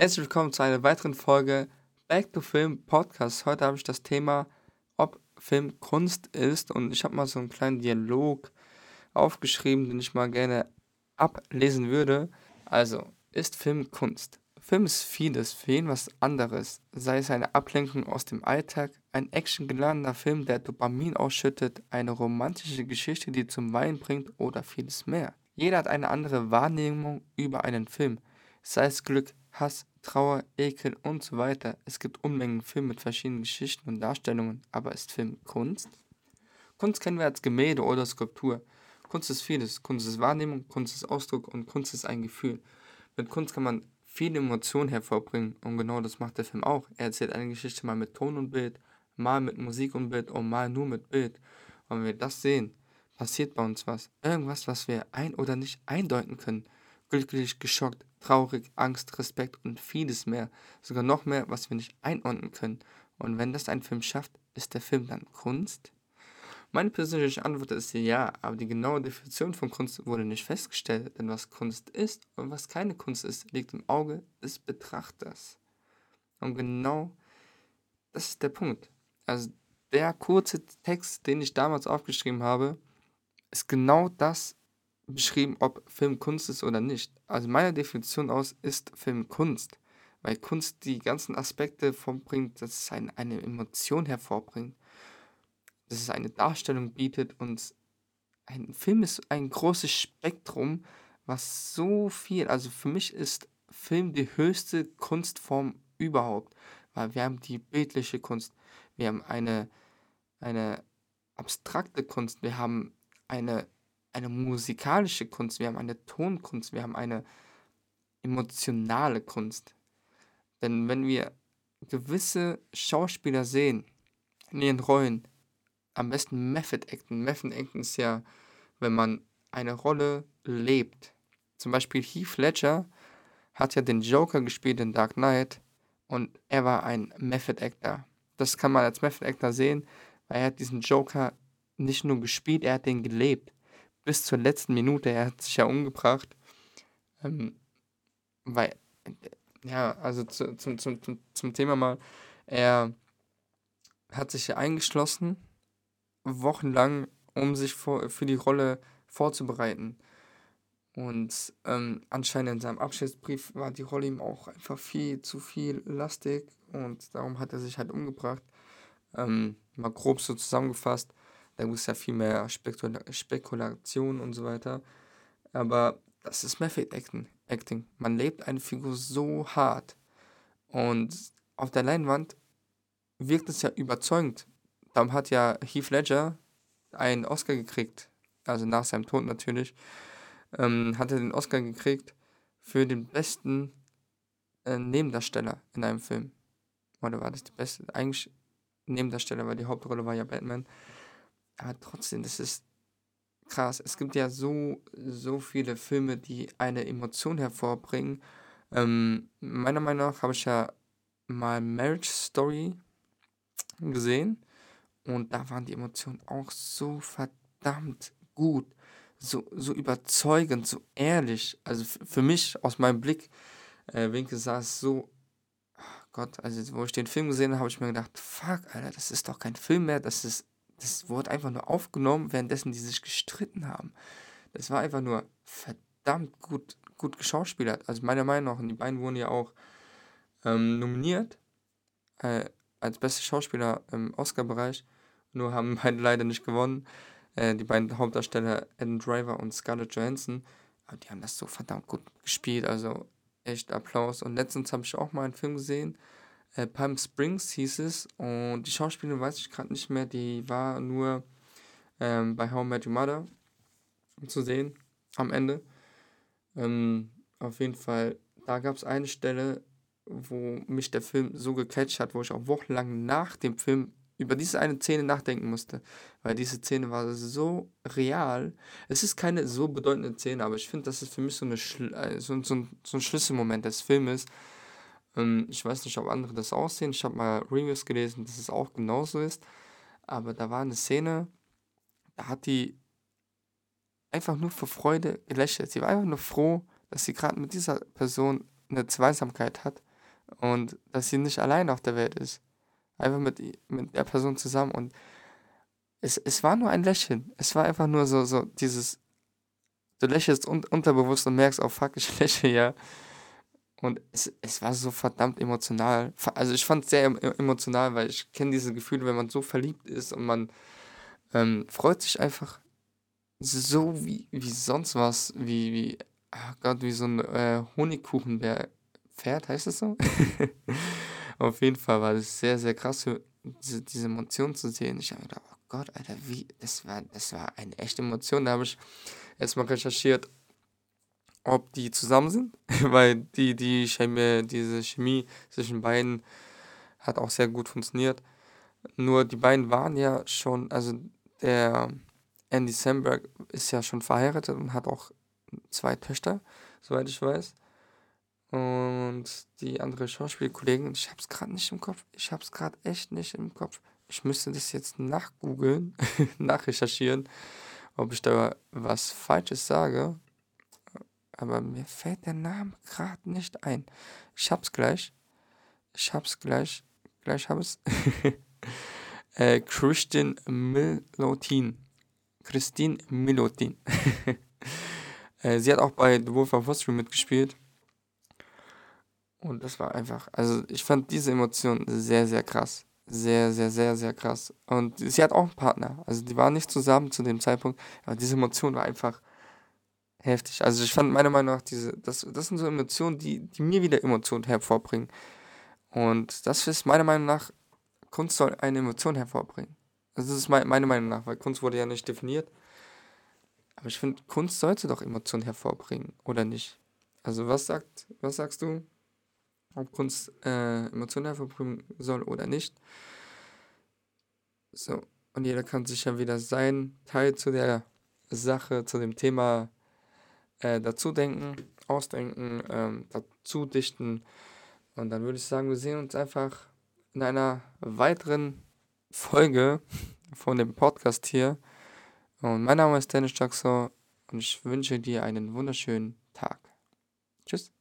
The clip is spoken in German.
Herzlich willkommen zu einer weiteren Folge Back to Film Podcast. Heute habe ich das Thema, ob Film Kunst ist und ich habe mal so einen kleinen Dialog aufgeschrieben, den ich mal gerne ablesen würde. Also, ist Film Kunst? Film ist vieles, für jeden was anderes, sei es eine Ablenkung aus dem Alltag, ein actiongeladener Film, der Dopamin ausschüttet, eine romantische Geschichte, die zum Weinen bringt oder vieles mehr. Jeder hat eine andere Wahrnehmung über einen Film, sei es Glück, Hass, Trauer, Ekel und so weiter. Es gibt Unmengen Filme mit verschiedenen Geschichten und Darstellungen, aber ist Film Kunst? Kunst kennen wir als Gemälde oder Skulptur. Kunst ist vieles. Kunst ist Wahrnehmung, Kunst ist Ausdruck und Kunst ist ein Gefühl. Mit Kunst kann man viele Emotionen hervorbringen und genau das macht der Film auch. Er erzählt eine Geschichte mal mit Ton und Bild, mal mit Musik und Bild und mal nur mit Bild. Und wenn wir das sehen, passiert bei uns was. Irgendwas, was wir ein- oder nicht eindeuten können. Glücklich, geschockt, traurig, Angst, Respekt und vieles mehr. Sogar noch mehr, was wir nicht einordnen können. Und wenn das ein Film schafft, ist der Film dann Kunst? Meine persönliche Antwort ist ja, aber die genaue Definition von Kunst wurde nicht festgestellt, denn was Kunst ist und was keine Kunst ist, liegt im Auge des Betrachters. Und genau das ist der Punkt. Also der kurze Text, den ich damals aufgeschrieben habe, ist genau das beschrieben, ob Film Kunst ist oder nicht. Also meiner Definition aus ist Film Kunst, weil Kunst die ganzen Aspekte vorbringt, dass es eine, eine Emotion hervorbringt dass es eine Darstellung bietet und ein Film ist ein großes Spektrum, was so viel, also für mich ist Film die höchste Kunstform überhaupt, weil wir haben die bildliche Kunst, wir haben eine, eine abstrakte Kunst, wir haben eine, eine musikalische Kunst, wir haben eine Tonkunst, wir haben eine emotionale Kunst. Denn wenn wir gewisse Schauspieler sehen in ihren Rollen, am besten Method Acten. Method Acten ist ja, wenn man eine Rolle lebt. Zum Beispiel Heath Ledger hat ja den Joker gespielt in Dark Knight und er war ein Method Actor. Das kann man als Method Actor sehen, weil er hat diesen Joker nicht nur gespielt, er hat den gelebt. Bis zur letzten Minute, er hat sich ja umgebracht. Ähm, weil, ja, also zu, zum, zum, zum Thema mal, er hat sich eingeschlossen wochenlang, um sich vor, für die Rolle vorzubereiten. Und ähm, anscheinend in seinem Abschiedsbrief war die Rolle ihm auch einfach viel zu viel lastig und darum hat er sich halt umgebracht. Ähm, mal grob so zusammengefasst, da gibt es ja viel mehr Spekula Spekulation und so weiter. Aber das ist Method Acting. Acting. Man lebt eine Figur so hart und auf der Leinwand wirkt es ja überzeugend. Darum hat ja Heath Ledger einen Oscar gekriegt, also nach seinem Tod natürlich, ähm, hat er den Oscar gekriegt für den besten äh, Nebendarsteller in einem Film. Oder war das die beste? Eigentlich Nebendarsteller, weil die Hauptrolle war ja Batman. Aber trotzdem, das ist krass. Es gibt ja so, so viele Filme, die eine Emotion hervorbringen. Ähm, meiner Meinung nach habe ich ja mal Marriage Story gesehen. Und da waren die Emotionen auch so verdammt gut, so, so überzeugend, so ehrlich. Also für mich, aus meinem Blick, äh, Winkel sah es so, oh Gott, also wo ich den Film gesehen habe, habe ich mir gedacht, fuck, Alter, das ist doch kein Film mehr, das ist, das wurde einfach nur aufgenommen, währenddessen die sich gestritten haben. Das war einfach nur verdammt gut, gut geschauspielert. Also meiner Meinung nach, und die beiden wurden ja auch ähm, nominiert äh, als beste Schauspieler im Oscar-Bereich. Nur haben beide leider nicht gewonnen. Äh, die beiden Hauptdarsteller Adam Driver und Scarlett Johansson. Aber die haben das so verdammt gut gespielt. Also echt Applaus. Und letztens habe ich auch mal einen Film gesehen. Äh, Palm Springs hieß es. Und die Schauspielerin weiß ich gerade nicht mehr. Die war nur ähm, bei How I Met Your Mother zu sehen am Ende. Ähm, auf jeden Fall, da gab es eine Stelle, wo mich der Film so gecatcht hat, wo ich auch wochenlang nach dem Film über diese eine Szene nachdenken musste, weil diese Szene war so real. Es ist keine so bedeutende Szene, aber ich finde, das ist für mich so, eine äh, so, so, so ein Schlüsselmoment des Filmes. Ähm, ich weiß nicht, ob andere das aussehen. Ich habe mal Reviews gelesen, dass es auch genauso ist. Aber da war eine Szene, da hat die einfach nur vor Freude gelächelt. Sie war einfach nur froh, dass sie gerade mit dieser Person eine Zweisamkeit hat und dass sie nicht allein auf der Welt ist. Einfach mit, mit der Person zusammen und es, es war nur ein Lächeln. Es war einfach nur so, so dieses, du lächelst un unterbewusst und merkst, oh fuck, ich lächle ja. Und es, es war so verdammt emotional. Also ich fand es sehr emotional, weil ich kenne diese Gefühle, wenn man so verliebt ist und man ähm, freut sich einfach so wie, wie sonst was, wie, wie, ach Gott, wie so ein äh, Honigkuchenbär. Pferd, heißt das so? Auf jeden Fall war das sehr, sehr krass, diese, diese Emotion zu sehen. Ich habe gedacht, oh Gott, Alter, wie, das war, das war eine echte Emotion. Da habe ich erstmal recherchiert, ob die zusammen sind, weil die, die Chemie, diese Chemie zwischen beiden hat auch sehr gut funktioniert. Nur die beiden waren ja schon, also der Andy Samberg ist ja schon verheiratet und hat auch zwei Töchter, soweit ich weiß. Und die andere Schauspielkollegin, ich hab's gerade nicht im Kopf. Ich hab's gerade echt nicht im Kopf. Ich müsste das jetzt nachgoogeln, nachrecherchieren, ob ich da was Falsches sage. Aber mir fällt der Name gerade nicht ein. Ich hab's gleich. Ich hab's gleich. Gleich hab es. äh, Christian Milotin. Christine Milotin. äh, sie hat auch bei The Wolf of Wall Street mitgespielt. Und das war einfach, also ich fand diese Emotion sehr, sehr krass. Sehr, sehr, sehr, sehr krass. Und sie hat auch einen Partner. Also die waren nicht zusammen zu dem Zeitpunkt, aber diese Emotion war einfach heftig. Also ich fand meiner Meinung nach diese, das, das sind so Emotionen, die, die mir wieder Emotionen hervorbringen. Und das ist meiner Meinung nach, Kunst soll eine Emotion hervorbringen. Also das ist meine Meinung nach, weil Kunst wurde ja nicht definiert. Aber ich finde, Kunst sollte doch Emotionen hervorbringen, oder nicht? Also was sagt, was sagst du? ob Kunst äh, Emotionen hervorbringen soll oder nicht. So, und jeder kann sich ja wieder seinen Teil zu der Sache, zu dem Thema äh, dazu denken, ausdenken, ähm, dazu dichten. Und dann würde ich sagen, wir sehen uns einfach in einer weiteren Folge von dem Podcast hier. Und mein Name ist Dennis Jackson und ich wünsche dir einen wunderschönen Tag. Tschüss.